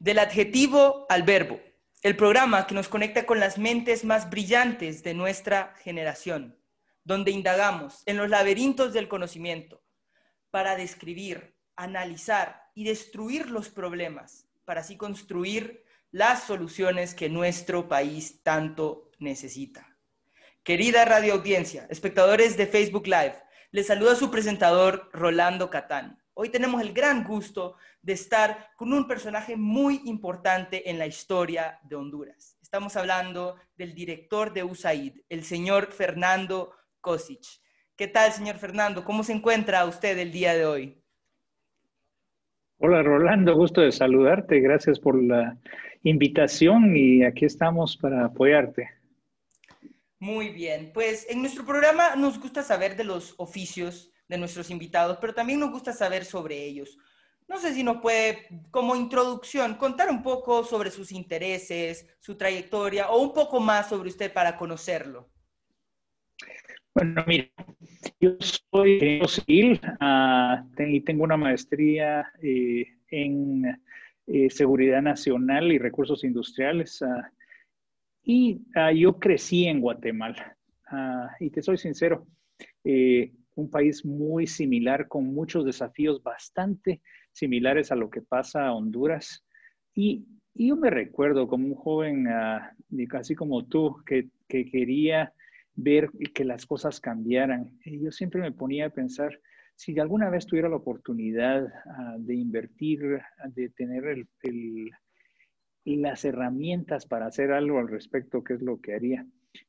Del adjetivo al verbo, el programa que nos conecta con las mentes más brillantes de nuestra generación, donde indagamos en los laberintos del conocimiento para describir, analizar y destruir los problemas, para así construir las soluciones que nuestro país tanto necesita. Querida radio audiencia, espectadores de Facebook Live, les saluda su presentador Rolando Catán. Hoy tenemos el gran gusto de estar con un personaje muy importante en la historia de Honduras. Estamos hablando del director de USAID, el señor Fernando Kosic. ¿Qué tal, señor Fernando? ¿Cómo se encuentra usted el día de hoy? Hola, Rolando, gusto de saludarte. Gracias por la invitación y aquí estamos para apoyarte. Muy bien, pues en nuestro programa nos gusta saber de los oficios de nuestros invitados, pero también nos gusta saber sobre ellos. No sé si nos puede, como introducción, contar un poco sobre sus intereses, su trayectoria o un poco más sobre usted para conocerlo. Bueno, mira, yo soy ingeniero civil uh, y tengo una maestría eh, en eh, seguridad nacional y recursos industriales. Uh, y uh, yo crecí en Guatemala. Y te soy sincero, eh, un país muy similar, con muchos desafíos bastante similares a lo que pasa a Honduras. Y, yo me recuerdo como un joven, uh, casi como tú, que, que, quería ver que las cosas cambiaran. Y yo siempre me ponía a pensar, si alguna vez tuviera la oportunidad de invertir, de tener las herramientas para hacer algo al respecto, qué es lo que haría.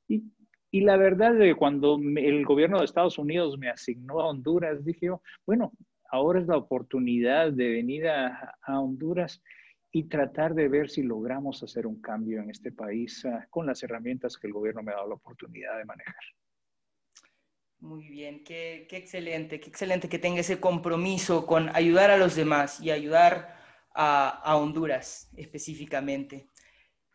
Y, y la verdad, de cuando el gobierno de Estados Unidos me asignó a Honduras, dije yo, bueno, ahora es la oportunidad de venir a, a Honduras y tratar de ver si logramos hacer un cambio en este país uh, con las herramientas que el gobierno me ha dado la oportunidad de manejar. Muy bien, qué, qué excelente, qué excelente que tenga ese compromiso con ayudar a los demás y ayudar a, Honduras específicamente.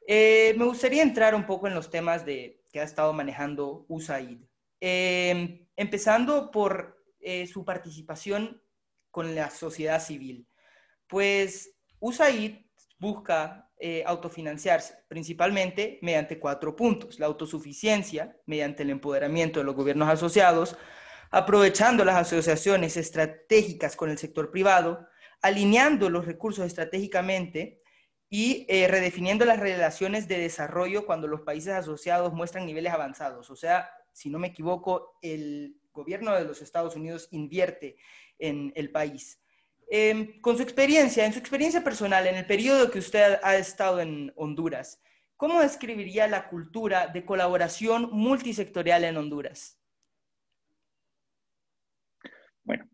Eh, me gustaría entrar un poco en los temas de, que ha estado manejando USAID. Eh, empezando por eh, su participación con la sociedad civil. Pues USAID busca autofinanciarse principalmente mediante cuatro puntos. La autosuficiencia mediante el empoderamiento de los gobiernos asociados, aprovechando las asociaciones estratégicas con el sector privado, alineando los recursos estratégicamente y eh, redefiniendo las relaciones de desarrollo cuando los países asociados muestran niveles avanzados. O sea, si no me equivoco, el gobierno de los Estados Unidos invierte en el país. Em, con su experiencia, en su experiencia personal, en el periodo que usted ha estado en Honduras, ¿cómo describiría la cultura de colaboración multisectorial en Honduras? Bueno,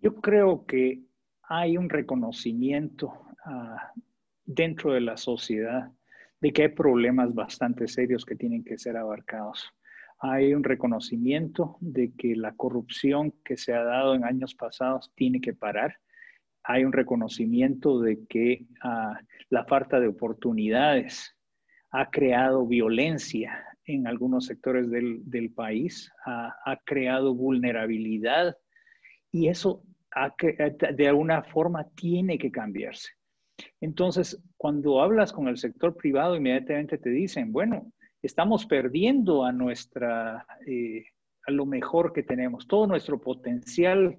yo creo que hay un reconocimiento ah, dentro de la sociedad de que hay problemas bastante serios que tienen que ser abarcados. Hay un reconocimiento de que la corrupción que se ha dado en años pasados tiene que parar. Hay un reconocimiento de que ah, la falta de oportunidades ha creado violencia en algunos sectores del, país, ha creado vulnerabilidad y eso de alguna forma tiene que cambiarse. Entonces, cuando hablas con el sector privado, inmediatamente te dicen, bueno, estamos perdiendo a nuestra, eh, a lo mejor que tenemos, todo nuestro potencial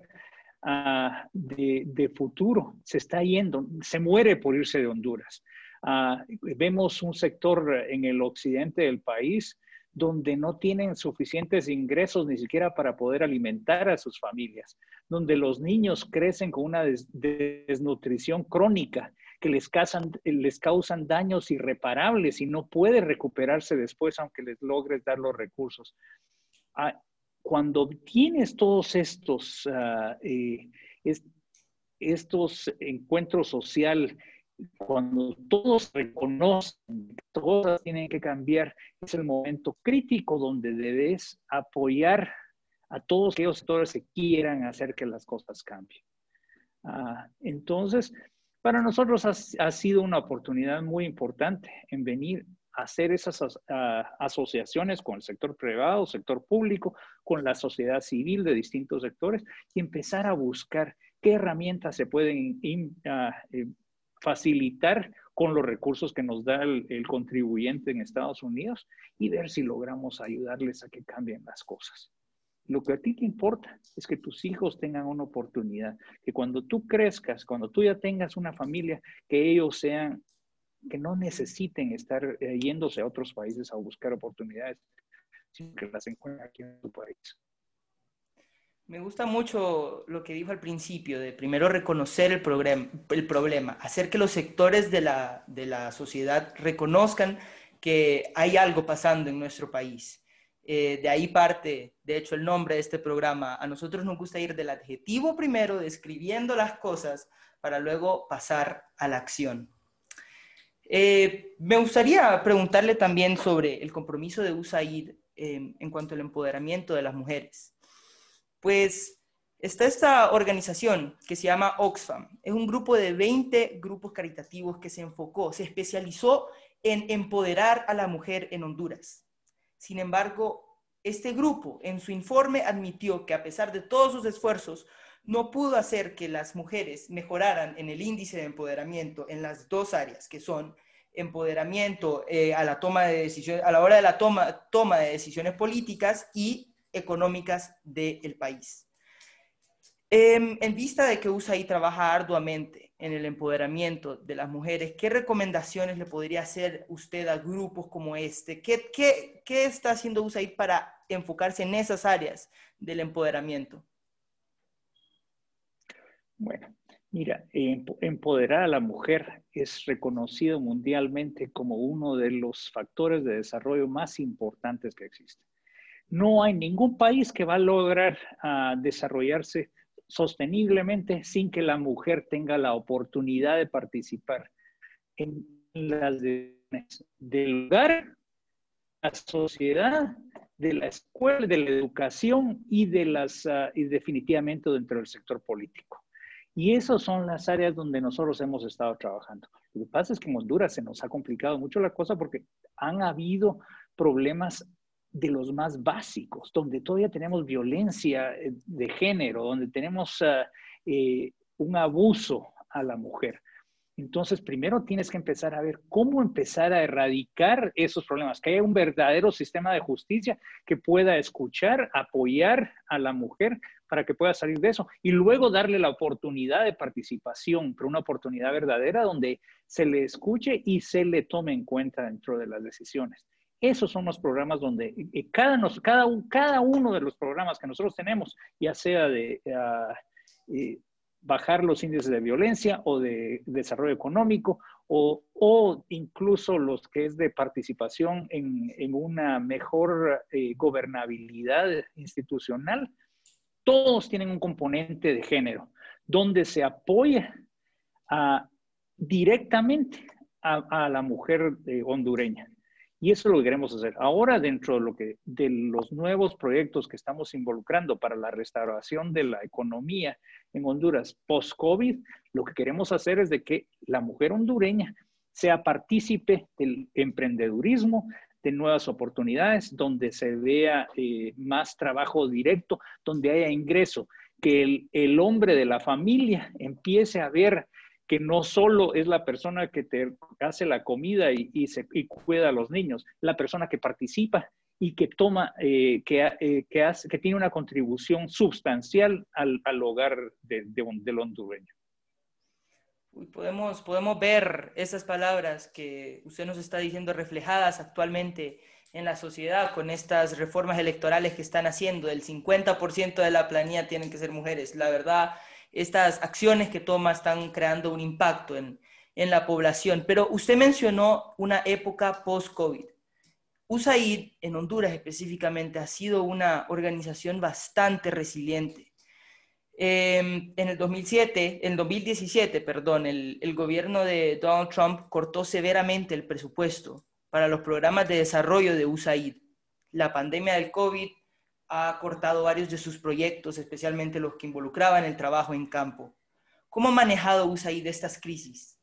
uh, de, de, futuro se está yendo, se muere por irse de Honduras. Uh, vemos un sector en el occidente del país donde no tienen suficientes ingresos ni siquiera para poder alimentar a sus familias, donde los niños crecen con una desnutrición crónica que les causan, les causan daños irreparables y no puede recuperarse después aunque les logres dar los recursos. Ah, cuando tienes todos estos, uh, eh, estos encuentros sociales cuando todos reconocen que cosas tienen que cambiar, es el momento crítico donde debes apoyar a todos aquellos sectores que quieran hacer que las cosas cambien. Ah, entonces, para nosotros ha, sido una oportunidad muy importante en venir a hacer esas asociaciones con el sector privado, sector público, con la sociedad civil de distintos sectores y empezar a buscar qué herramientas se pueden uh, facilitar con los recursos que nos da el, contribuyente en Estados Unidos y ver si logramos ayudarles a que cambien las cosas. Lo que a ti te importa es que tus hijos tengan una oportunidad, que cuando tú crezcas, cuando tú ya tengas una familia, que ellos sean, que no necesiten estar eh, yéndose a otros países a buscar oportunidades, sino que las encuentren aquí en tu país. Me gusta mucho lo que dijo al principio, de primero reconocer el, el problema, hacer que los sectores de la, de la, sociedad reconozcan que hay algo pasando en nuestro país. Eh, de ahí parte, de hecho, el nombre de este programa. A nosotros nos gusta ir del adjetivo primero, describiendo las cosas, para luego pasar a la acción. Eh, me gustaría preguntarle también sobre el compromiso de USAID eh, en cuanto al empoderamiento de las mujeres. Pues está esta organización que se llama Oxfam. Es un grupo de 20 grupos caritativos que se enfocó, se especializó en empoderar a la mujer en Honduras. Sin embargo, este grupo en su informe admitió que a pesar de todos sus esfuerzos, no pudo hacer que las mujeres mejoraran en el índice de empoderamiento en las dos áreas, que son empoderamiento eh, a la toma de a la hora de la toma, toma de decisiones políticas y económicas del país. Em, en vista de que USAID trabaja arduamente en el empoderamiento de las mujeres, ¿qué recomendaciones le podría hacer usted a grupos como este? ¿Qué, qué está haciendo USAID para enfocarse en esas áreas del empoderamiento? Bueno, mira, empoderar a la mujer es reconocido mundialmente como uno de los factores de desarrollo más importantes que existen. No hay ningún país que va a lograr ah, desarrollarse sosteniblemente sin que la mujer tenga la oportunidad de participar en las decisiones del lugar, la sociedad, de la escuela, de la educación y, de las, ah, y definitivamente dentro del sector político. Y esas son las áreas donde nosotros hemos estado trabajando. Lo que pasa es que en Honduras se nos ha complicado mucho la cosa porque han habido problemas de los más básicos, donde todavía tenemos violencia eh, de género, donde tenemos ah, eh, un abuso a la mujer. Entonces, primero tienes que empezar a ver cómo empezar a erradicar esos problemas, que haya un verdadero sistema de justicia que pueda escuchar, apoyar a la mujer para que pueda salir de eso y luego darle la oportunidad de participación, pero una oportunidad verdadera donde se le escuche y se le tome en cuenta dentro de las decisiones. Esos son los programas donde cada, nos, cada, cada uno de los programas que nosotros tenemos, ya sea de eh, bajar los índices de violencia o de desarrollo económico o, incluso los que es de participación en, una mejor eh, gobernabilidad institucional, todos tienen un componente de género donde se apoya directamente a, a, la mujer eh, hondureña. Y eso es lo que queremos hacer. Ahora, dentro de, lo que, de los nuevos proyectos que estamos involucrando para la restauración de la economía en Honduras post-COVID, lo que queremos hacer es de que la mujer hondureña sea partícipe del emprendedurismo, de nuevas oportunidades, donde se vea eh, más trabajo directo, donde haya ingreso, que el, el hombre de la familia empiece a ver que no solo es la persona que te hace la comida y, se, cuida a los niños, la persona que participa y que toma, eh, que, eh, que, hace, que tiene una contribución sustancial al, al hogar de, de, del hondureño. podemos, podemos ver esas palabras que usted nos está diciendo reflejadas actualmente en la sociedad con estas reformas electorales que están haciendo. El 50% de la planilla tienen que ser mujeres. La verdad, estas acciones que toma están creando un impacto en, la población. Pero usted mencionó una época post-COVID. USAID, en Honduras específicamente, ha sido una organización bastante resiliente. Em, en el 2007, en 2017, perdón, el, el, gobierno de Donald Trump cortó severamente el presupuesto para los programas de desarrollo de USAID. La pandemia del COVID ha cortado varios de sus proyectos, especialmente los que involucraban el trabajo en campo. ¿Cómo ha manejado USAID estas crisis?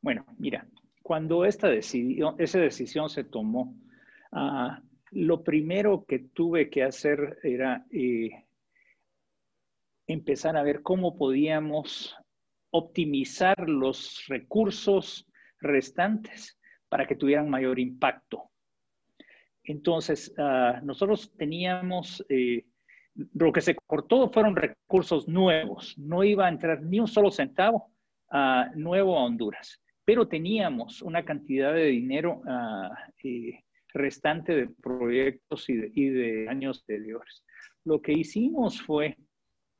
Bueno, mira, cuando esta decisión, esa decisión se tomó, ah, lo primero que tuve que hacer era eh, empezar a ver cómo podíamos optimizar los recursos restantes para que tuvieran mayor impacto. Entonces, ah, nosotros teníamos, eh, lo que se cortó fueron recursos nuevos, no iba a entrar ni un solo centavo ah, nuevo a Honduras, pero teníamos una cantidad de dinero ah, eh, restante de proyectos y de, años anteriores. Lo que hicimos fue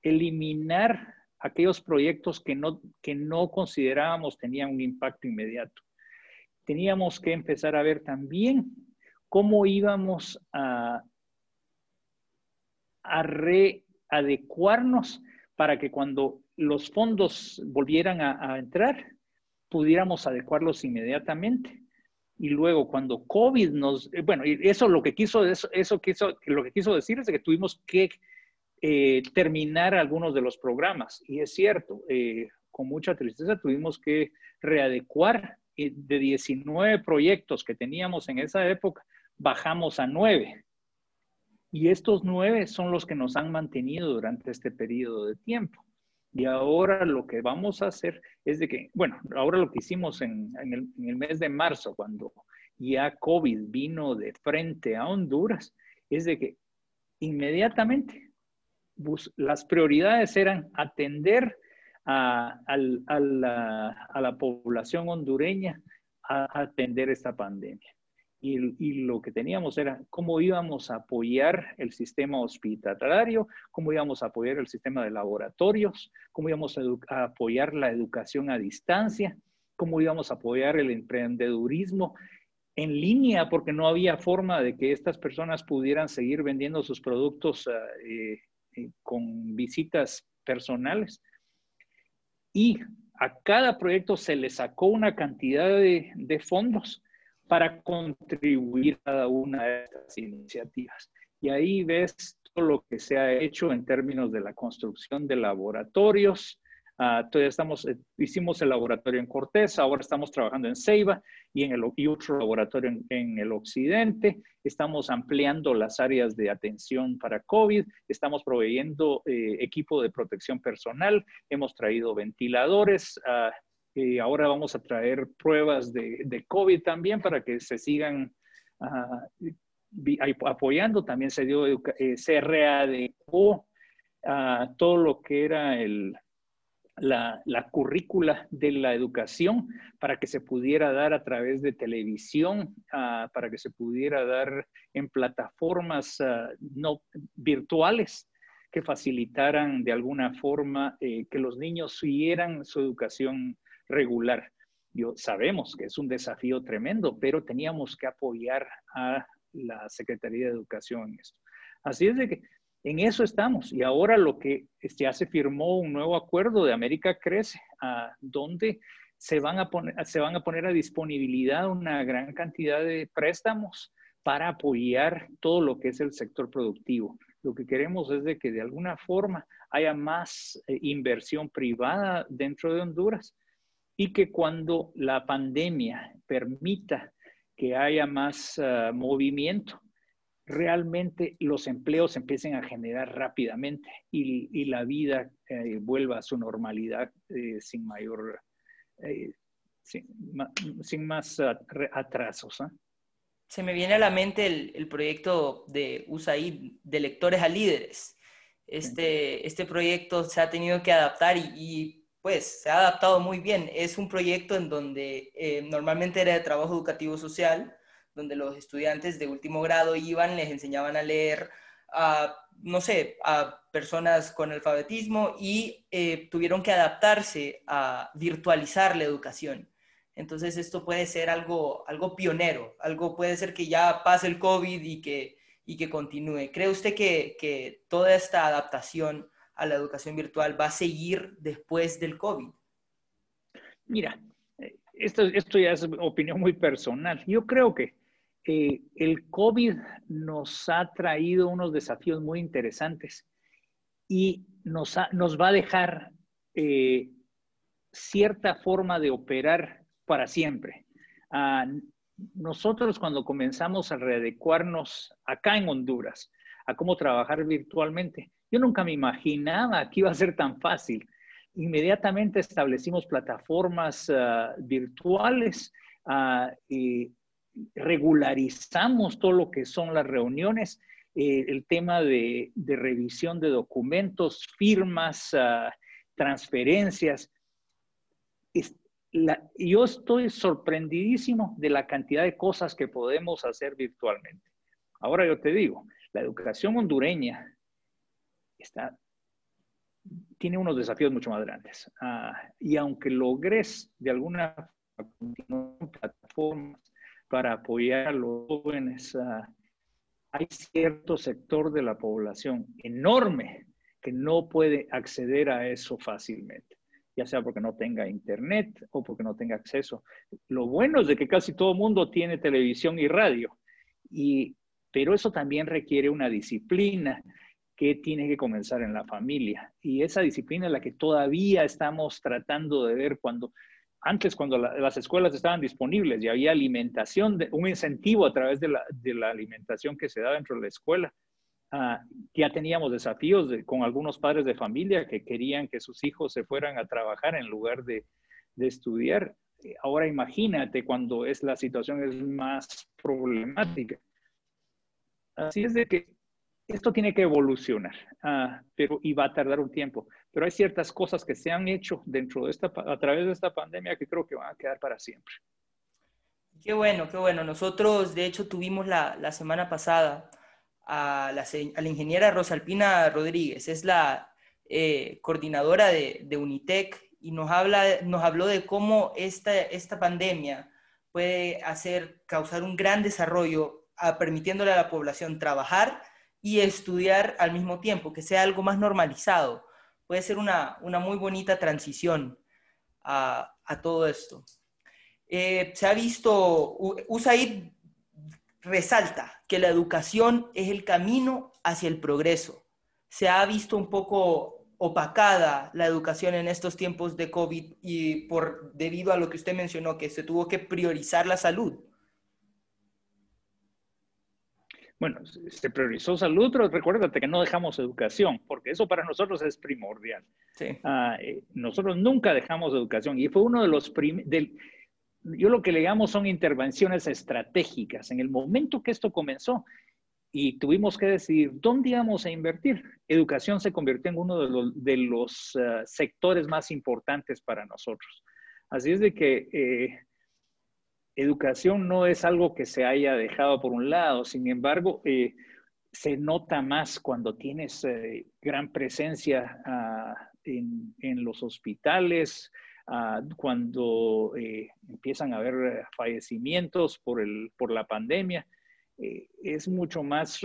eliminar aquellos proyectos que no, que no considerábamos tenían un impacto inmediato. Teníamos que empezar a ver también cómo íbamos a, a readecuarnos para que cuando los fondos volvieran a, entrar, pudiéramos adecuarlos inmediatamente. Y luego cuando COVID nos, eh, bueno, eso lo que quiso, eso, quiso, lo que quiso decir es que tuvimos que eh, terminar algunos de los programas. Y es cierto, eh, con mucha tristeza tuvimos que readecuar de 19 proyectos que teníamos en esa época, bajamos a 9. Y estos 9 son los que nos han mantenido durante este periodo de tiempo. Y ahora lo que vamos a hacer es de que, bueno, ahora lo que hicimos en, el, en el mes de marzo, cuando ya COVID vino de frente a Honduras, es de que inmediatamente las prioridades eran atender a, la, población hondureña a atender esta pandemia. Y, lo que teníamos era cómo íbamos a apoyar el sistema hospitalario, cómo íbamos a apoyar el sistema de laboratorios, cómo íbamos a, apoyar la educación a distancia, cómo íbamos a apoyar el emprendedurismo en línea, porque no había forma de que estas personas pudieran seguir vendiendo sus productos ah, eh, eh, con visitas personales. Y a cada proyecto se le sacó una cantidad de, de fondos para contribuir a cada una de estas iniciativas. Y ahí ves todo lo que se ha hecho en términos de la construcción de laboratorios, Uh, todavía estamos, eh, hicimos el laboratorio en Cortés, ahora estamos trabajando en Ceiba y en el y otro laboratorio en, el occidente. Estamos ampliando las áreas de atención para COVID, estamos proveyendo eh, equipo de protección personal, hemos traído ventiladores. Uh, ahora vamos a traer pruebas de, COVID también para que se sigan uh, apoyando. También se dio, eh, se readecuó todo lo que era el, la, currícula de la educación para que se pudiera dar a través de televisión, ah, para que se pudiera dar en plataformas ah, no virtuales que facilitaran de alguna forma eh, que los niños siguieran su educación regular. Yo, sabemos que es un desafío tremendo, pero teníamos que apoyar a la Secretaría de Educación en esto. Así es de que en eso estamos. Y ahora lo que ya se firmó un nuevo acuerdo de América Crece, donde se van, a poner, se van a poner a disponibilidad una gran cantidad de préstamos para apoyar todo lo que es el sector productivo. Lo que queremos es de que de alguna forma haya más eh, inversión privada dentro de Honduras y que cuando la pandemia permita que haya más ah, movimiento, realmente los empleos empiecen a generar rápidamente y, la vida eh, vuelva a su normalidad eh, sin mayor, eh, sin, más atrasos. ¿ah? Se me viene a la mente el, proyecto de USAID, de lectores a líderes. Este, este proyecto se ha tenido que adaptar y, pues se ha adaptado muy bien. Es un proyecto en donde normalmente era de trabajo educativo social, donde los estudiantes de último grado iban, les enseñaban a leer a, no sé, a personas con alfabetismo y eh, tuvieron que adaptarse a virtualizar la educación. Entonces esto puede ser algo, algo pionero, algo puede ser que ya pase el COVID y que, y que continúe. ¿Cree usted que, que toda esta adaptación a la educación virtual va a seguir después del COVID? Mira, esto, esto ya es opinión muy personal. Yo creo que eh, el COVID nos ha traído unos desafíos muy interesantes y nos, nos va a dejar eh, cierta forma de operar para siempre. Ah, nosotros cuando comenzamos a readecuarnos acá en Honduras a cómo trabajar virtualmente, yo nunca me imaginaba que iba a ser tan fácil. inmediatamente establecimos plataformas ah, virtuales ah, y regularizamos todo lo que son las reuniones, eh, el tema de, revisión de documentos, firmas, ah, transferencias. yo estoy sorprendidísimo de la cantidad de cosas que podemos hacer virtualmente. Ahora yo te digo, la educación hondureña está tiene unos desafíos mucho más grandes. Ah, y aunque logres de alguna forma plataformas para apoyar a los jóvenes, ah, hay cierto sector de la población enorme que no puede acceder a eso fácilmente, ya sea porque no tenga internet o porque no tenga acceso. Lo bueno es de que casi todo el mundo tiene televisión y radio, y, pero eso también requiere una disciplina que tiene que comenzar en la familia. Y esa disciplina es la que todavía estamos tratando de ver cuando, antes cuando las escuelas estaban disponibles y había alimentación, un incentivo a través de la, alimentación que se da dentro de la escuela. Ah, ya teníamos desafíos con algunos padres de familia que querían que sus hijos se fueran a trabajar en lugar de, de estudiar. Ahora imagínate cuando es la situación es más problemática. Así es de que esto tiene que evolucionar, ah, pero y va a tardar un tiempo. Pero hay ciertas cosas que se han hecho dentro de esta, a través de esta pandemia que creo que van a quedar para siempre. Qué bueno, qué bueno. Nosotros, de hecho, tuvimos la, la semana pasada a la, a la, ingeniera Rosalpina Rodríguez, es la eh, coordinadora de, Unitec, y nos, habla, nos habló de cómo esta, esta pandemia puede hacer, causar un gran desarrollo, a, permitiéndole a la población trabajar y estudiar al mismo tiempo, que sea algo más normalizado. Puede ser una, muy bonita transición a, todo esto. Eh, se ha visto, USAID resalta que la educación es el camino hacia el progreso. Se ha visto un poco opacada la educación en estos tiempos de COVID y por debido a lo que usted mencionó, que se tuvo que priorizar la salud. Bueno, se priorizó salud, pero recuérdate que no dejamos educación, porque eso para nosotros es primordial. Ah, eh, nosotros nunca dejamos educación y fue uno de los primeros, yo lo que le llamo son intervenciones estratégicas. En el momento que esto comenzó y tuvimos que decidir dónde íbamos a invertir, educación se convirtió en uno de los, ah, sectores más importantes para nosotros. Así es de que eh, educación no es algo que se haya dejado por un lado, sin embargo, eh, se nota más cuando tienes eh, gran presencia ah, en, los hospitales, ah, cuando eh, empiezan a haber fallecimientos por, el, por la pandemia. es mucho más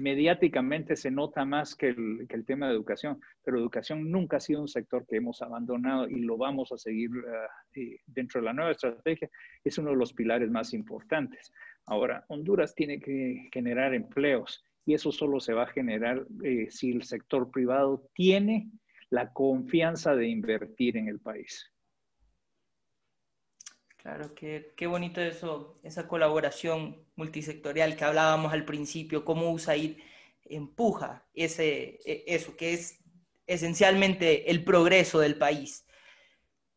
mediáticamente se nota más que el, tema de educación, pero educación nunca ha sido un sector que hemos abandonado y lo vamos a seguir uh, dentro de la nueva estrategia. Es uno de los pilares más importantes. Ahora, Honduras tiene que generar empleos y eso solo se va a generar eh, si el sector privado tiene la confianza de invertir en el país. Claro, qué, qué bonito eso, esa colaboración multisectorial que hablábamos al principio, cómo USAID empuja ese, e, eso, que es esencialmente el progreso del país.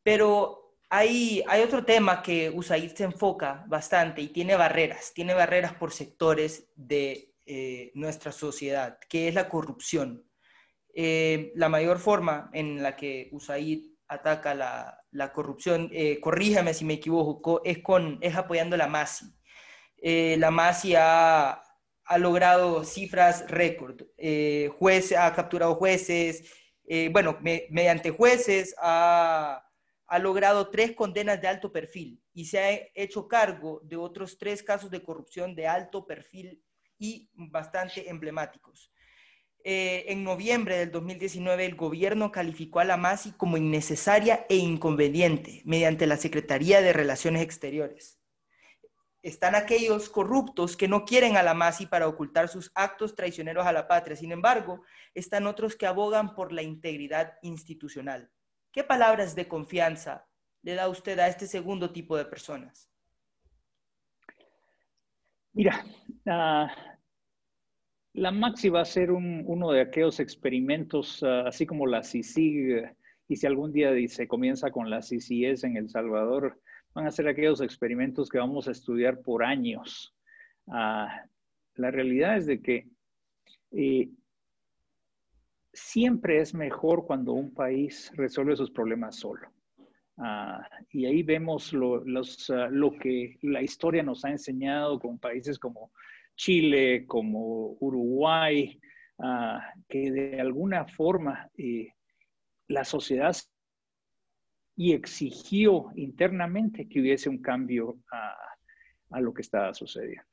Pero hay, hay otro tema que USAID se enfoca bastante y tiene barreras, tiene barreras por sectores de eh, nuestra sociedad, que es la corrupción. Eh, la mayor forma en la que USAID ataca la, la corrupción, eh, corríjame si me equivoco, es, con, es apoyando la MASI. Eh, la MASI ha, ha, logrado cifras récord. Eh, juez, ha capturado jueces, eh, bueno, mediante jueces ha, ha logrado tres condenas de alto perfil y se ha hecho cargo de otros tres casos de corrupción de alto perfil y bastante emblemáticos. Eh, en noviembre del 2019 el gobierno calificó a la MASI como innecesaria e inconveniente mediante la Secretaría de Relaciones Exteriores. Están aquellos corruptos que no quieren a la MASI para ocultar sus actos traicioneros a la patria. Sin embargo, están otros que abogan por la integridad institucional. ¿Qué palabras de confianza le da usted a este segundo tipo de personas? Mira, uh la Maxi va a ser uno de aquellos experimentos, ah, así como la CICIG y si algún día se comienza con la CCS en El Salvador, van a ser aquellos experimentos que vamos a estudiar por años. Ah, la realidad es de que eh, siempre es mejor cuando un país resuelve sus problemas solo. Ah, y ahí vemos lo, lo, que la historia nos ha enseñado con países como Chile, como Uruguay, que de alguna forma eh, la sociedad y exigió internamente que hubiese un cambio a, lo que estaba sucediendo.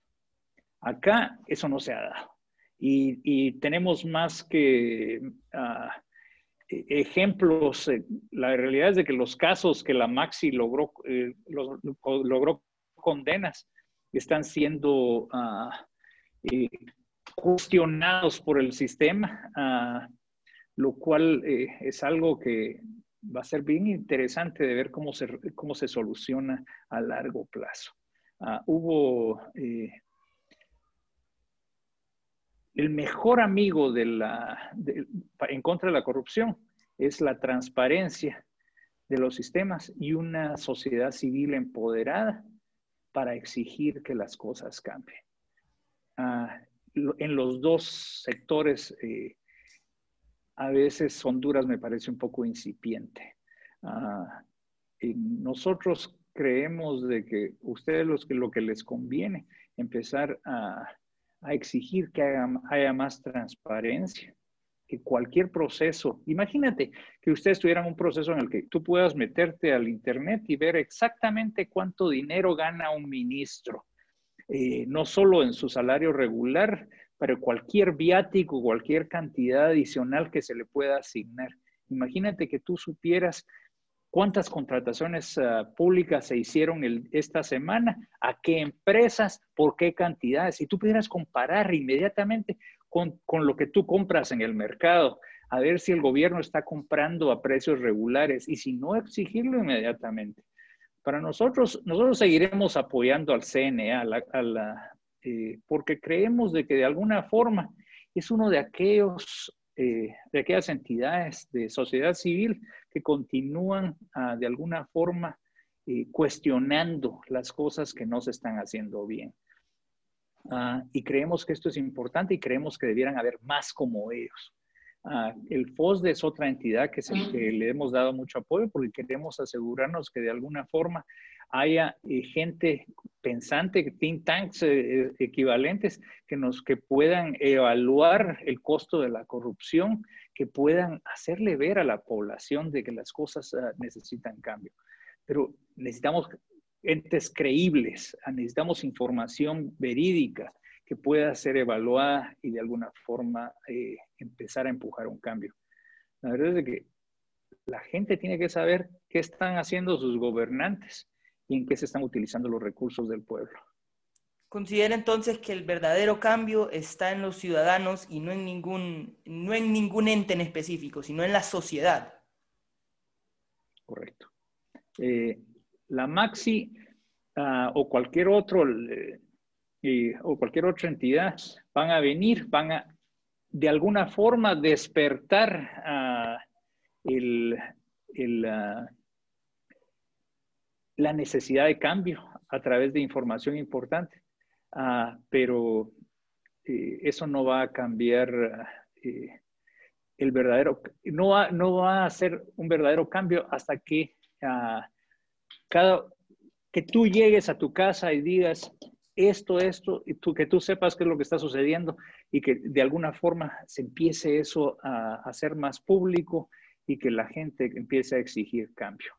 Acá eso no se ha dado. Y, tenemos más que e, ejemplos. Eh, la realidad es de que los casos que la Maxi logró, eh, logró condenas están siendo ah, eh, cuestionados por el sistema. Ah, lo cual eh, es algo que va a ser bien interesante de ver cómo se, cómo se soluciona a largo plazo. Ah, hubo eh, el mejor amigo de la, en contra de la corrupción es la transparencia de los sistemas y una sociedad civil empoderada para exigir que las cosas cambien. Ah, en los dos sectores eh, a veces Honduras me parece un poco incipiente. Ah, nosotros creemos de que ustedes los que, lo que les conviene empezar a, exigir que haya, más transparencia, que cualquier proceso, imagínate que ustedes tuvieran un proceso en el que tú puedas meterte al internet y ver exactamente cuánto dinero gana un ministro, eh, no solo en su salario regular, pero cualquier viático, cualquier cantidad adicional que se le pueda asignar. Imagínate que tú supieras cuántas contrataciones ah, públicas se hicieron esta semana, a qué empresas, por qué cantidades. Y tú pudieras comparar inmediatamente con, con, lo que tú compras en el mercado, a ver si el gobierno está comprando a precios regulares y si no, exigirlo inmediatamente. Para nosotros, nosotros seguiremos apoyando al CNE, a la, eh, porque creemos de que de alguna forma es uno de aquellos eh, de aquellas entidades de sociedad civil que continúan ah, de alguna forma eh, cuestionando las cosas que no se están haciendo bien. Ah, y creemos que esto es importante y creemos que debieran haber más como ellos. Ah, el FOSDE es otra entidad que, que, le hemos dado mucho apoyo porque queremos asegurarnos que de alguna forma haya eh, gente pensante, think tanks eh, eh, equivalentes que nos que puedan evaluar el costo de la corrupción, que puedan hacerle ver a la población de que las cosas ah, necesitan cambio. Pero necesitamos entes creíbles, ah, necesitamos información verídica que pueda ser evaluada y de alguna forma empezar a empujar un cambio. La verdad es que la gente tiene que saber qué están haciendo sus gobernantes y en qué se están utilizando los recursos del pueblo. Considera entonces que el verdadero cambio está en los ciudadanos y no en ningún, no en ningún ente en específico, sino en la sociedad. Correcto. Eh, la Maxi ah, o cualquier otro eh, o cualquier otra entidad van a venir, van a de alguna forma despertar uh, el, ah, la necesidad de cambio a través de información importante, ah, pero eh, eso no va a cambiar eh, el verdadero, no va, no va a ser un verdadero cambio hasta que ah, cada, que tú llegues a tu casa y digas esto, esto, y tú, que tú sepas qué es lo que está sucediendo y que de alguna forma se empiece eso a hacer más público y que la gente empiece a exigir cambio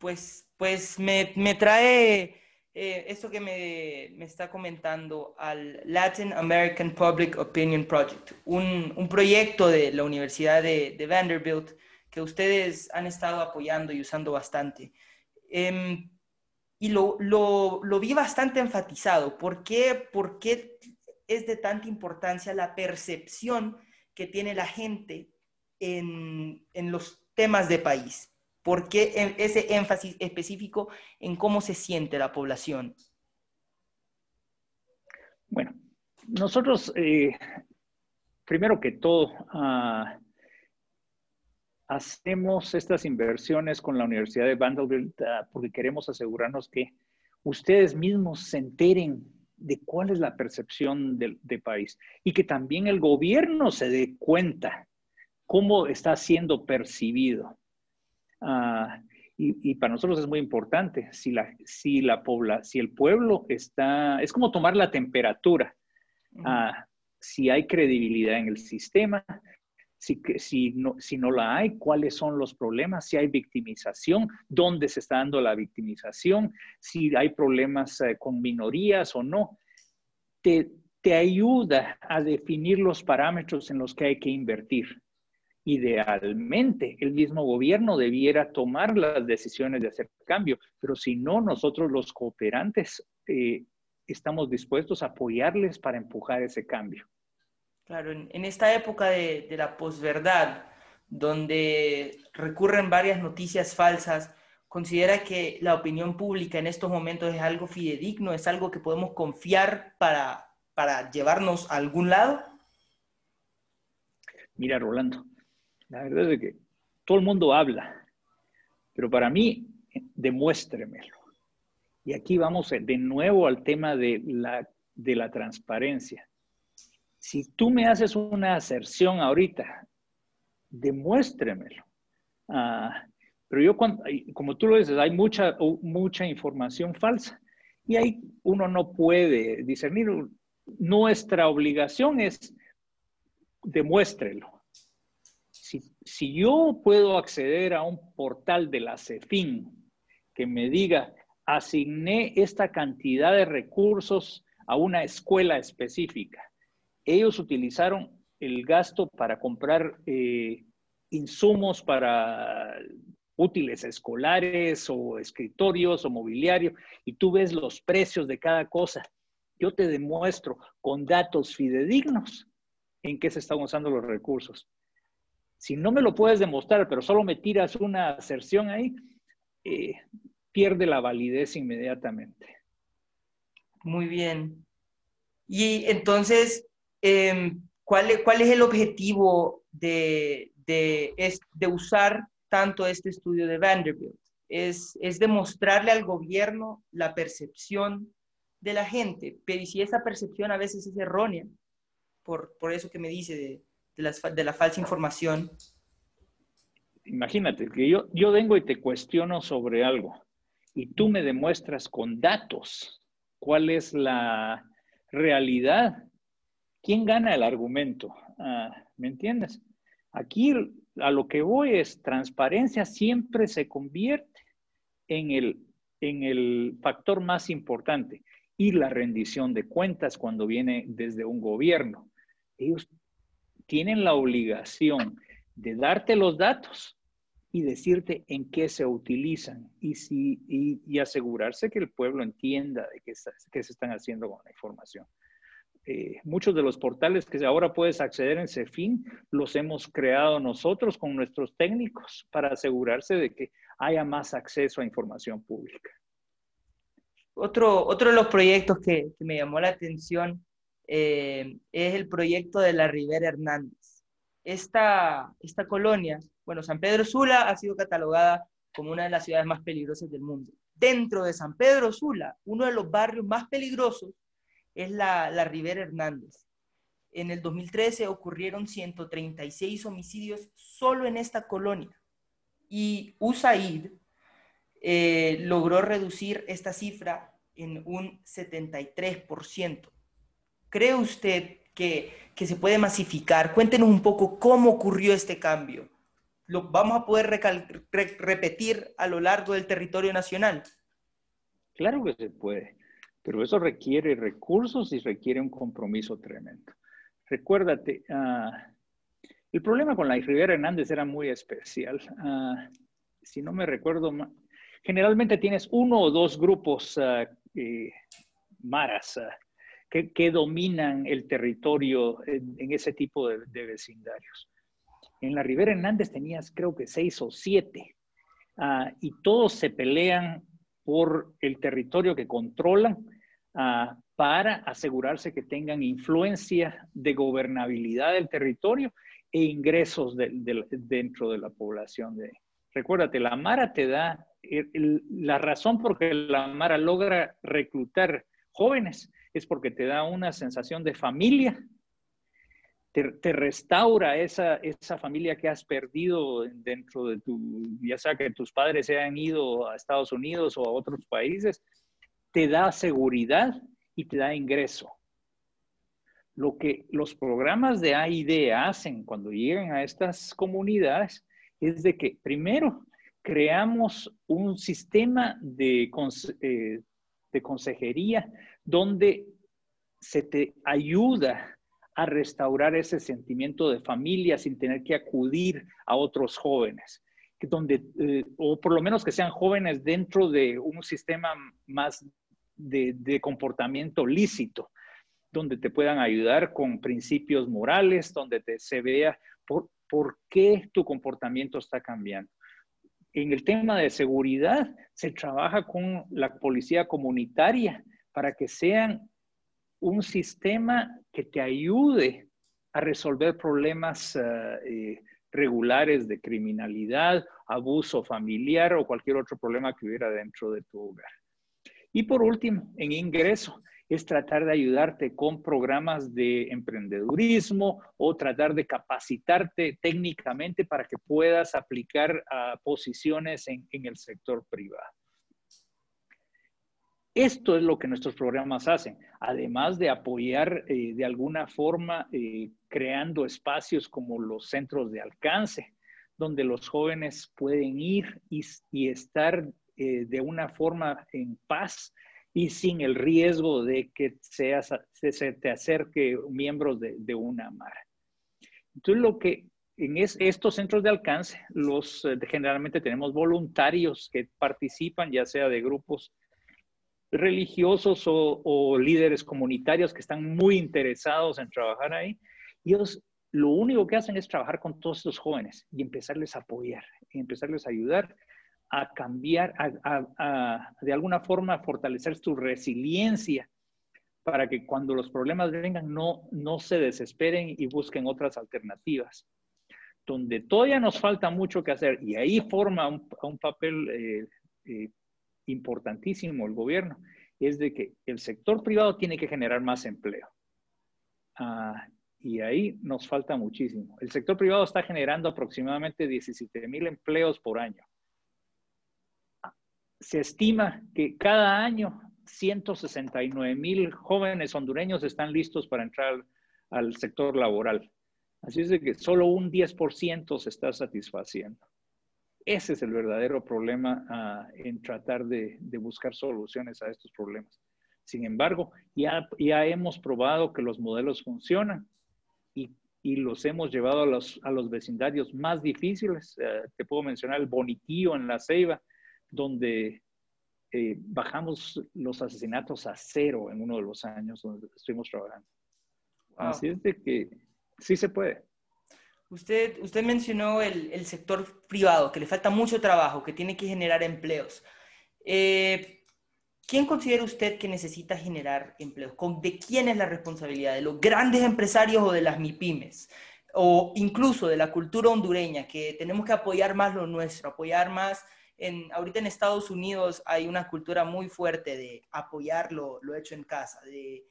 pues, pues me, me trae eh, esto que me, me, está comentando al Latin American Public Opinion Project, un, un proyecto de la Universidad de, de, Vanderbilt que ustedes han estado apoyando y usando bastante. Eh, y lo, lo, lo, vi bastante enfatizado. ¿Por qué, ¿Por qué es de tanta importancia la percepción que tiene la gente en, en los temas de país? ¿Por qué ese énfasis específico en cómo se siente la población? Bueno, nosotros, eh, primero que todo, ah, hacemos estas inversiones con la Universidad de Vanderbilt ah, porque queremos asegurarnos que ustedes mismos se enteren de cuál es la percepción del, país y que también el gobierno se dé cuenta cómo está siendo percibido. Ah, y, para nosotros es muy importante, si, la, si, la pobla, si el pueblo está, es como tomar la temperatura, ah, si hay credibilidad en el sistema, si, si, no, si no la hay, cuáles son los problemas, si hay victimización, dónde se está dando la victimización, si hay problemas eh, con minorías o no. Te, te ayuda a definir los parámetros en los que hay que invertir. Idealmente, el mismo gobierno debiera tomar las decisiones de hacer cambio, pero si no, nosotros los cooperantes eh, estamos dispuestos a apoyarles para empujar ese cambio. Claro, en, esta época de, la posverdad, donde recurren varias noticias falsas, ¿considera que la opinión pública en estos momentos es algo fidedigno, es algo que podemos confiar para, para llevarnos a algún lado? Mira, Rolando, la verdad es que todo el mundo habla, pero para mí, demuéstremelo. Y aquí vamos de nuevo al tema de la, de la transparencia si tú me haces una aserción ahorita, demuéstremelo. Ah, pero yo, como tú lo dices, hay mucha, mucha información falsa y ahí uno no puede discernir. Nuestra obligación es demuéstrelo. Si, si yo puedo acceder a un portal de la CEFIN que me diga, asigné esta cantidad de recursos a una escuela específica ellos utilizaron el gasto para comprar eh, insumos para útiles escolares o escritorios o mobiliario y tú ves los precios de cada cosa. Yo te demuestro con datos fidedignos en qué se están usando los recursos. Si no me lo puedes demostrar, pero solo me tiras una aserción ahí, eh, pierde la validez inmediatamente. Muy bien. Y entonces, Em, ¿cuál, ¿cuál, es el objetivo de, usar tanto este estudio de Vanderbilt? Es, demostrarle al gobierno la percepción de la gente, pero si esa percepción a veces es errónea, por, eso que me dice de, la falsa información. Imagínate que yo vengo y te cuestiono sobre algo y tú me demuestras con datos cuál es la realidad ¿Quién gana el argumento? Ah, ¿Me entiendes? Aquí a lo que voy es transparencia siempre se convierte en el, en el factor más importante y la rendición de cuentas cuando viene desde un gobierno. Ellos tienen la obligación de darte los datos y decirte en qué se utilizan y, si, y, asegurarse que el pueblo entienda de qué, qué se están haciendo con la información. Eh, muchos de los portales que ahora puedes acceder en CEFIN los hemos creado nosotros con nuestros técnicos para asegurarse de que haya más acceso a información pública. Otro, otro de los proyectos que, me llamó la atención eh, es el proyecto de la Rivera Hernández. Esta, esta colonia, bueno, San Pedro Sula ha sido catalogada como una de las ciudades más peligrosas del mundo. Dentro de San Pedro Sula, uno de los barrios más peligrosos es la, la Rivera Hernández. En el 2013 ocurrieron 136 homicidios solo en esta colonia y USAID eh, logró reducir esta cifra en un 73%. ¿Cree usted que, que, se puede masificar? Cuéntenos un poco cómo ocurrió este cambio. ¿Lo vamos a poder repetir a lo largo del territorio nacional? Claro que se puede. Pero eso requiere recursos y requiere un compromiso tremendo. Recuérdate, ah, el problema con la Rivera Hernández era muy especial. Ah, si no me recuerdo, generalmente tienes uno o dos grupos uh, maras que, dominan el territorio en, ese tipo de, de, vecindarios. En la Rivera Hernández tenías creo que seis o siete y todos se pelean por el territorio que controlan ah, para asegurarse que tengan influencia de gobernabilidad del territorio e ingresos dentro de la población. De, recuérdate, la Mara te da, la razón por que la Mara logra reclutar jóvenes es porque te da una sensación de familia, te, restaura esa, esa familia que has perdido dentro de tu, ya sea que tus padres se han ido a Estados Unidos o a otros países, te da seguridad y te da ingreso. Lo que los programas de AID hacen cuando llegan a estas comunidades es de que primero creamos un sistema de, eh, de consejería donde se te ayuda a restaurar ese sentimiento de familia sin tener que acudir a otros jóvenes, donde, eh, o por lo menos que sean jóvenes dentro de un sistema más de, comportamiento lícito, donde te puedan ayudar con principios morales, donde te, se vea por, por qué tu comportamiento está cambiando. En el tema de seguridad, se trabaja con la policía comunitaria para que sean un sistema que te ayude a resolver problemas eh, eh, regulares de criminalidad, abuso familiar o cualquier otro problema que hubiera dentro de tu hogar. Y por último, en ingreso, es tratar de ayudarte con programas de emprendedurismo o tratar de capacitarte técnicamente para que puedas aplicar a posiciones en, el sector privado. Esto es lo que nuestros programas hacen, además de apoyar eh, de alguna forma eh, creando espacios como los centros de alcance, donde los jóvenes pueden ir y estar eh, de una forma en paz y sin el riesgo de que se, te acerque miembros de, una mar. Entonces, lo que en estos centros de alcance, los, generalmente tenemos voluntarios que participan, ya sea de grupos religiosos o, o, líderes comunitarios que están muy interesados en trabajar ahí. Y ellos lo único que hacen es trabajar con todos estos jóvenes y empezarles a apoyar, y empezarles a ayudar a cambiar, a, de alguna forma fortalecer tu resiliencia para que cuando los problemas vengan no, no se desesperen y busquen otras alternativas. Donde todavía nos falta mucho que hacer y ahí forma un, papel eh, eh, importantísimo el gobierno, es de que el sector privado tiene que generar más empleo. Ah, y ahí nos falta muchísimo. El sector privado está generando aproximadamente 17 mil empleos por año se estima que cada año 169 mil jóvenes hondureños están listos para entrar al sector laboral. Así es que solo un 10% se está satisfaciendo. Ese es el verdadero problema ah, en tratar de, buscar soluciones a estos problemas. Sin embargo, ya, ya hemos probado que los modelos funcionan y, los hemos llevado a los, a los vecindarios más difíciles. Eh, te puedo mencionar el Bonitío en La Ceiba, donde eh, bajamos los asesinatos a cero en uno de los años donde estuvimos trabajando. Así es de que sí se puede. Usted, usted mencionó el, el, sector privado, que le falta mucho trabajo, que tiene que generar empleos. Eh, ¿Quién considera usted que necesita generar empleos? ¿De quién es la responsabilidad? ¿De los grandes empresarios o de las MIPIMES? O incluso de la cultura hondureña, que tenemos que apoyar más lo nuestro, apoyar más ahorita en Estados Unidos hay una cultura muy fuerte de apoyar lo, hecho en casa, de,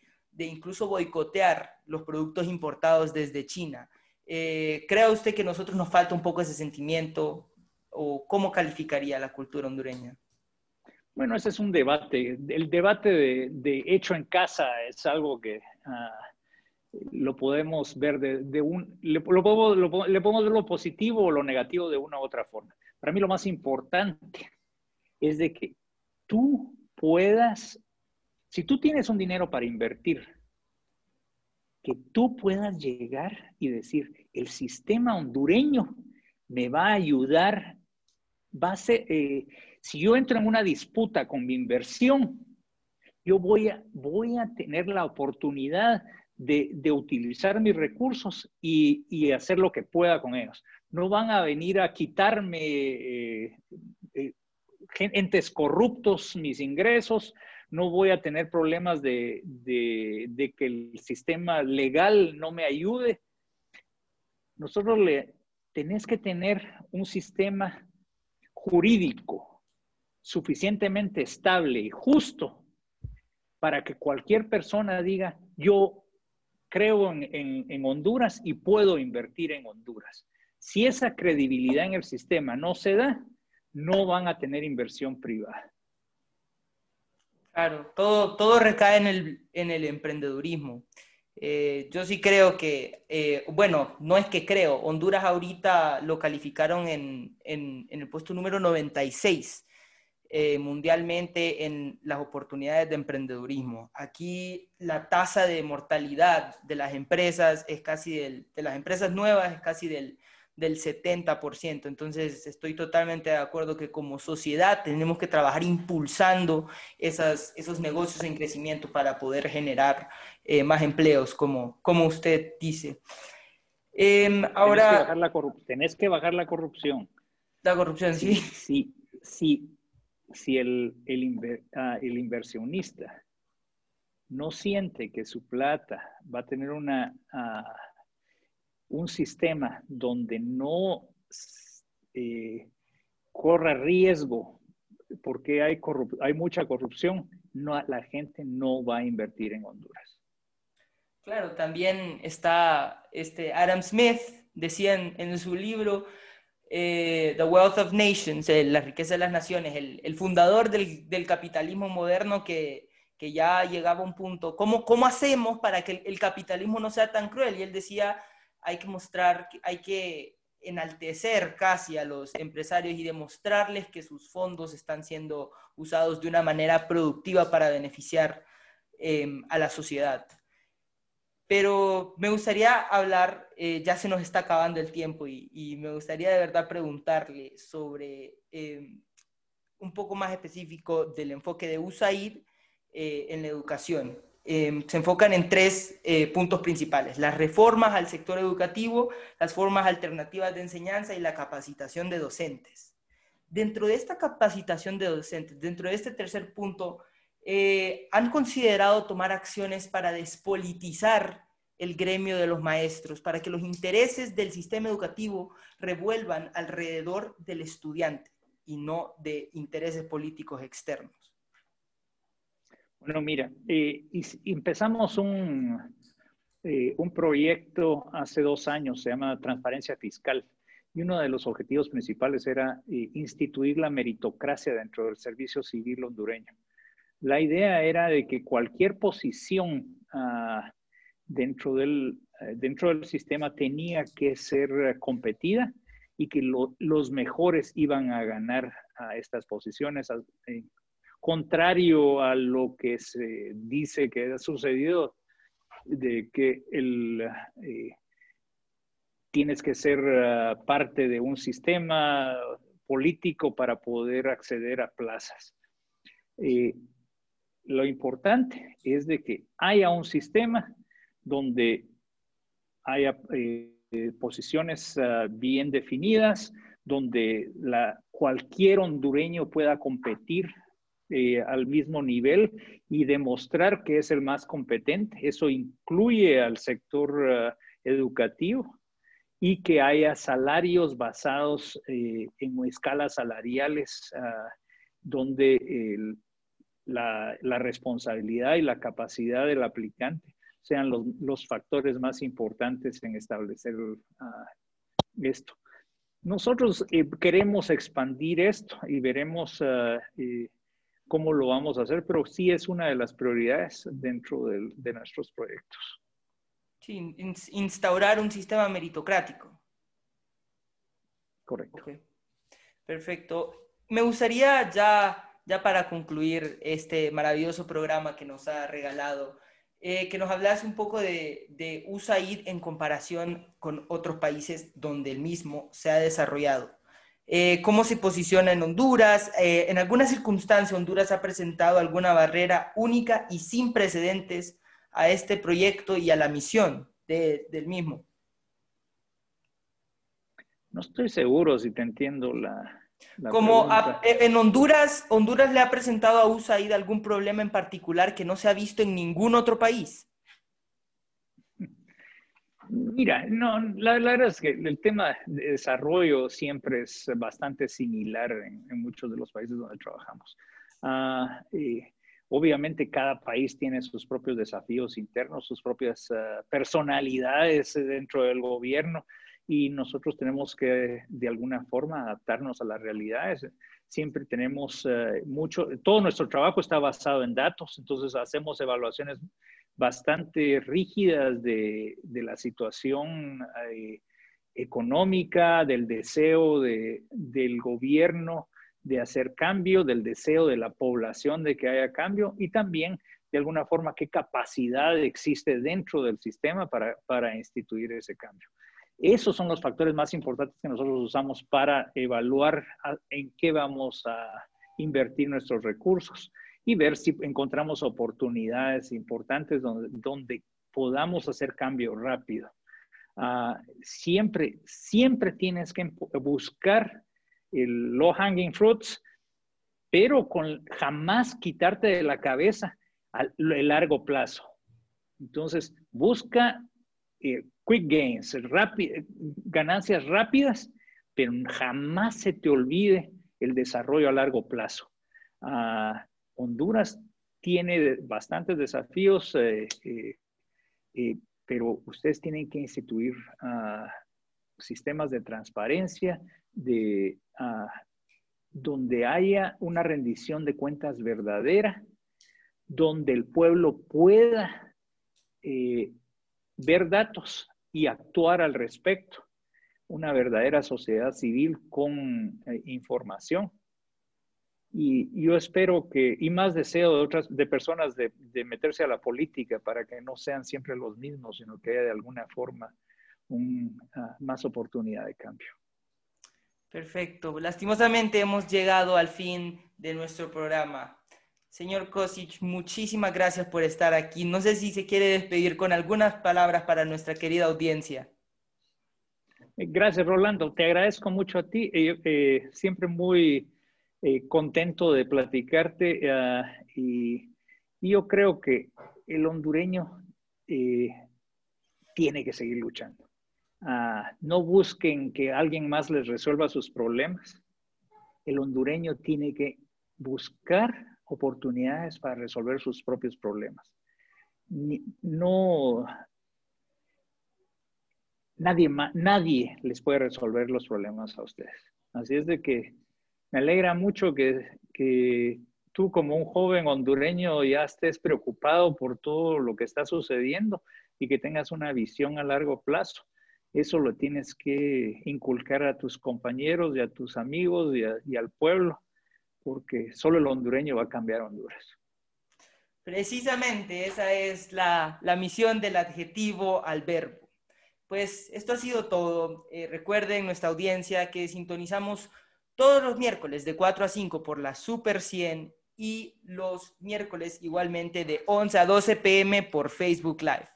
incluso boicotear los productos importados desde China. Eh, ¿Cree usted que nosotros nos falta un poco ese sentimiento o cómo calificaría la cultura hondureña? Bueno, ese es un debate. El debate de, hecho en casa es algo que ah, lo podemos ver de, un, le, podemos, le podemos ver lo positivo o lo negativo de una u otra forma. Para mí lo más importante es de que tú puedas, si tú tienes un dinero para invertir, que tú puedas llegar y decir, el sistema hondureño me va a ayudar, va a eh, si yo entro en una disputa con mi inversión, yo voy a, voy a tener la oportunidad de, utilizar mis recursos y, hacer lo que pueda con ellos. No van a venir a quitarme eh, eh, entes corruptos mis ingresos, no voy a tener problemas de, que el sistema legal no me ayude. nosotros tenés que tener un sistema jurídico suficientemente estable y justo para que cualquier persona diga, yo creo en, Honduras y puedo invertir en Honduras. Si esa credibilidad en el sistema no se da, no van a tener inversión privada. Claro, todo, todo recae en el, en el emprendedurismo. Eh, yo sí creo que, eh, bueno, no es que creo, Honduras ahorita lo calificaron en, en, en el puesto número 96 eh, mundialmente en las oportunidades de emprendedurismo. Aquí la tasa de mortalidad de las empresas es casi del, de las empresas nuevas es casi del, del 70%. Entonces estoy totalmente de acuerdo que como sociedad tenemos que trabajar impulsando esas, esos negocios en crecimiento para poder generar eh, más empleos, como, como usted dice. Eh, ahora... Tenés que, bajar la corrupción. La corrupción, sí. Sí, sí si el, ah, el, inversionista no siente que su plata va a tener una, ah, un sistema donde no eh, corra riesgo porque hay, hay mucha corrupción, no, la gente no va a invertir en Honduras. Claro, también está este Adam Smith, decía en su libro, eh, The Wealth of Nations, eh, la riqueza de las naciones, el, fundador del, capitalismo moderno que, ya llegaba a un punto, ¿cómo, cómo hacemos para que el, capitalismo no sea tan cruel? Y él decía, hay que mostrar, hay que enaltecer casi a los empresarios y demostrarles que sus fondos están siendo usados de una manera productiva para beneficiar em, a la sociedad. Pero me gustaría hablar, eh, ya se nos está acabando el tiempo y, me gustaría de verdad preguntarle sobre em, un poco más específico del enfoque de USAID eh, en la educación. Em, se enfocan en tres eh, puntos principales, las reformas al sector educativo, las formas alternativas de enseñanza y la capacitación de docentes. Dentro de esta capacitación de docentes, dentro de este tercer punto, eh, han considerado tomar acciones para despolitizar el gremio de los maestros, para que los intereses del sistema educativo revuelvan alrededor del estudiante y no de intereses políticos externos. Bueno, mira, eh, empezamos un, eh, un proyecto hace dos años, se llama Transparencia Fiscal, y uno de los objetivos principales era instituir la meritocracia dentro del servicio civil hondureño. La idea era de que cualquier posición ah, dentro, del, eh, dentro del sistema tenía que ser competida y que los mejores iban a ganar a estas posiciones, eh, contrario a lo que se dice que ha sucedido, de que el, eh, tienes que ser ah, parte de un sistema político para poder acceder a plazas. Lo importante es de que haya un sistema donde haya eh, posiciones ah, bien definidas, donde cualquier hondureño pueda competir eh, al mismo nivel y demostrar que es el más competente. Eso incluye al sector ah, educativo y que haya salarios basados eh, en escalas salariales ah, donde el, la, responsabilidad y la capacidad del aplicante sean los, factores más importantes en establecer ah, esto. Nosotros eh, queremos expandir esto y veremos ah, eh, cómo lo vamos a hacer, pero sí es una de las prioridades dentro de, nuestros proyectos. Sí, instaurar un sistema meritocrático. Correcto. Perfecto. Me gustaría ya ya para concluir este maravilloso programa que nos ha regalado, eh, que nos hablas un poco de, de, USAID en comparación con otros países donde el mismo se ha desarrollado. Eh, ¿Cómo se posiciona en Honduras? Eh, en alguna circunstancia, Honduras ha presentado alguna barrera única y sin precedentes a este proyecto y a la misión del mismo. No estoy seguro si te entiendo la, como en Honduras, Honduras le ha presentado a USAID algún problema en particular que no se ha visto en ningún otro país. Mira, no, la, verdad es que el tema de desarrollo siempre es bastante similar en, muchos de los países donde trabajamos. Ah, obviamente cada país tiene sus propios desafíos internos, sus propias ah, personalidades dentro del gobierno y nosotros tenemos que de alguna forma adaptarnos a las realidades. Siempre tenemos eh, mucho, todo nuestro trabajo está basado en datos, entonces hacemos evaluaciones bastante rígidas de, la situación eh, económica, del deseo de, del gobierno de hacer cambio, del deseo de la población de que haya cambio y también de alguna forma qué capacidad existe dentro del sistema para instituir ese cambio. Esos son los factores más importantes que nosotros usamos para evaluar en qué vamos a invertir nuestros recursos y ver si encontramos oportunidades importantes donde, donde podamos hacer cambio rápido. Ah, siempre, siempre tienes que buscar el low hanging fruits, pero con jamás quitarte de la cabeza el largo plazo. Entonces, busca eh, quick gains, ganancias rápidas, pero jamás se te olvide el desarrollo a largo plazo. Ah, Honduras tiene bastantes desafíos, eh, eh, pero ustedes tienen que instituir ah, sistemas de transparencia, de, ah, donde haya una rendición de cuentas verdadera, donde el pueblo pueda ver datos y actuar al respecto. Una verdadera sociedad civil con eh, información. Y yo espero que, y más deseo de otras, de personas de, meterse a la política para que no sean siempre los mismos, sino que haya de alguna forma un, ah, más oportunidad de cambio. Perfecto. Lastimosamente hemos llegado al fin de nuestro programa. Señor Kosic, muchísimas gracias por estar aquí. No sé si se quiere despedir con algunas palabras para nuestra querida audiencia. Gracias, Rolando. Te agradezco mucho a ti. Eh, eh, siempre muy eh, contento de platicarte ah, y, yo creo que el hondureño tiene que seguir luchando. Ah, no busquen que alguien más les resuelva sus problemas. El hondureño tiene que buscar oportunidades para resolver sus propios problemas. no, nadie, nadie les puede resolver los problemas a ustedes. Así es de que me alegra mucho que, que tú como un joven hondureño ya estés preocupado por todo lo que está sucediendo y que tengas una visión a largo plazo. Eso lo tienes que inculcar a tus compañeros y a tus amigos y al pueblo porque solo el hondureño va a cambiar Honduras. Precisamente esa es la, la misión del adjetivo al verbo. Pues esto ha sido todo. Eh, recuerden nuestra audiencia que sintonizamos todos los miércoles de 4 a 5 por la Super 100 y los miércoles igualmente de 11 a 12 pm por Facebook Live.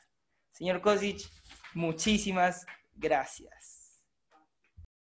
Señor Kosic, muchísimas gracias.